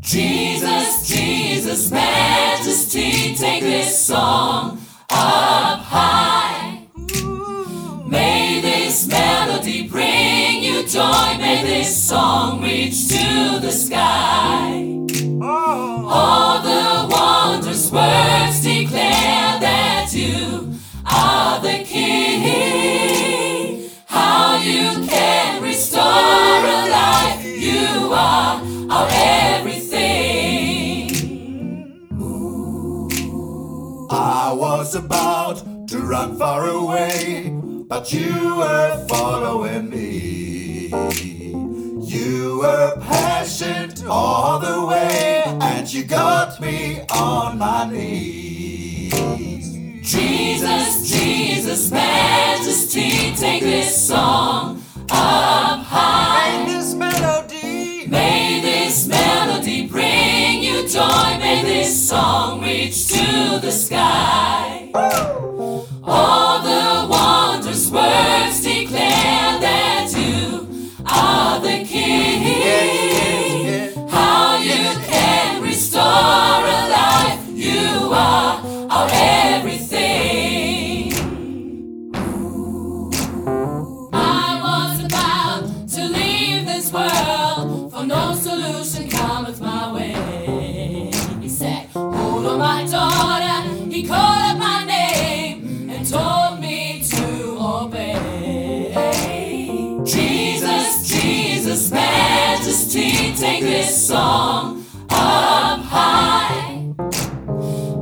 Jesus, Jesus, Majesty, take this song up high. May this melody bring you joy. May this song reach to the sky. Was about to run far away, but you were following me. You were patient all the way, and you got me on my knees. Jesus, Jesus, Majesty, take this song up high. this melody, May this melody bring you joy. May this song reach to the sky. All the wondrous words declare that you are the King. How you can restore a life. You are our everything. I was about to leave this world, for no solution cometh my way. He said, Hold on, my daughter. He called Take this song up high.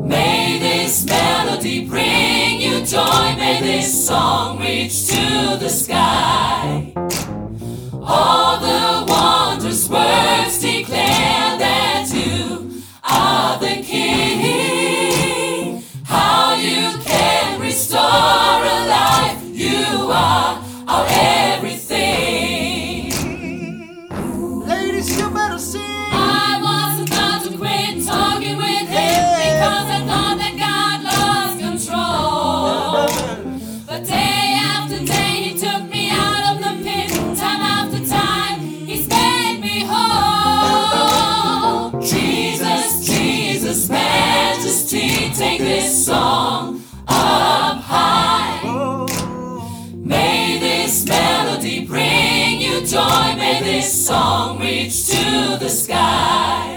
May this melody bring you joy. May this song reach to the sky. All the wondrous words joy. May this song reach to the sky.